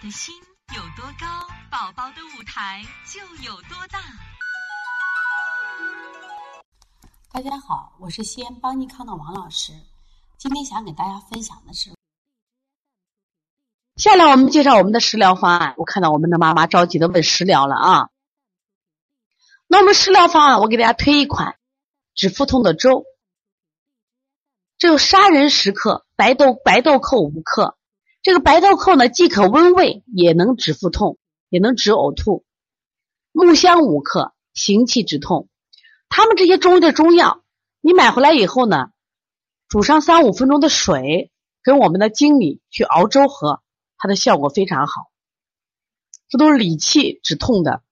的心有多高，宝宝的舞台就有多大。大家好，我是西安邦尼康的王老师。今天想给大家分享的是，下来我们介绍我们的食疗方案。我看到我们的妈妈着急的问食疗了啊。那我们食疗方案，我给大家推一款止腹痛的粥。这有砂仁十克，白豆白豆蔻五克。这个白豆蔻呢，既可温胃，也能止腹痛，也能止呕吐。木香五克，行气止痛。他们这些中医的中药，你买回来以后呢，煮上三五分钟的水，跟我们的粳米去熬粥喝，它的效果非常好。这都是理气止痛的。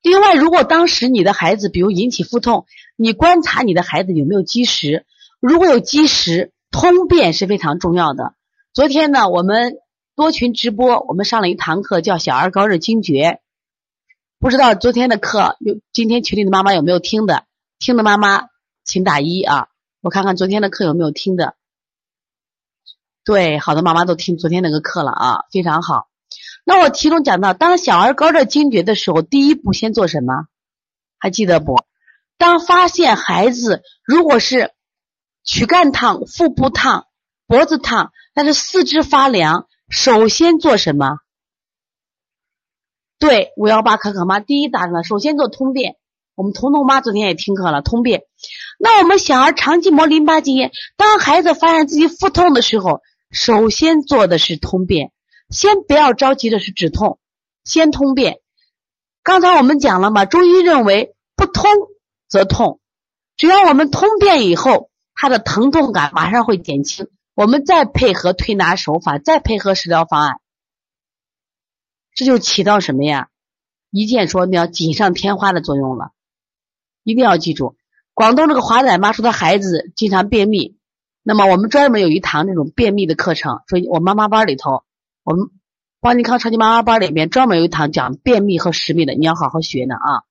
另外，如果当时你的孩子比如引起腹痛，你观察你的孩子有没有积食，如果有积食，通便是非常重要的。昨天呢，我们多群直播，我们上了一堂课，叫小儿高热惊厥。不知道昨天的课有今天群里的妈妈有没有听的？听的妈妈请打一啊，我看看昨天的课有没有听的。对，好多妈妈都听昨天那个课了啊，非常好。那我其中讲到，当小儿高热惊厥的时候，第一步先做什么？还记得不？当发现孩子如果是躯干烫、腹部烫、脖子烫。但是四肢发凉，首先做什么？对，五幺八可可妈第一答上了，首先做通便。我们彤彤妈昨天也听课了，通便。那我们小儿肠系膜淋巴结炎，当孩子发现自己腹痛的时候，首先做的是通便。先不要着急的是止痛，先通便。刚才我们讲了嘛，中医认为不通则痛，只要我们通便以后，他的疼痛感马上会减轻。我们再配合推拿手法，再配合食疗方案，这就起到什么呀？一箭说你要锦上添花的作用了。一定要记住，广东这个华仔妈说她孩子经常便秘，那么我们专门有一堂这种便秘的课程，所以我妈妈班里头，我们邦尼康超级妈妈班里面专门有一堂讲便秘和食秘的，你要好好学呢啊。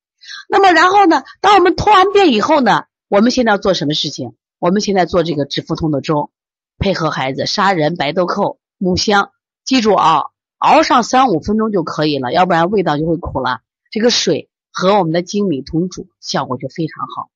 那么然后呢，当我们通完便以后呢，我们现在要做什么事情？我们现在做这个止腹痛的粥。配合孩子，砂仁、白豆蔻、木香，记住啊，熬上三五分钟就可以了，要不然味道就会苦了。这个水和我们的粳米同煮，效果就非常好。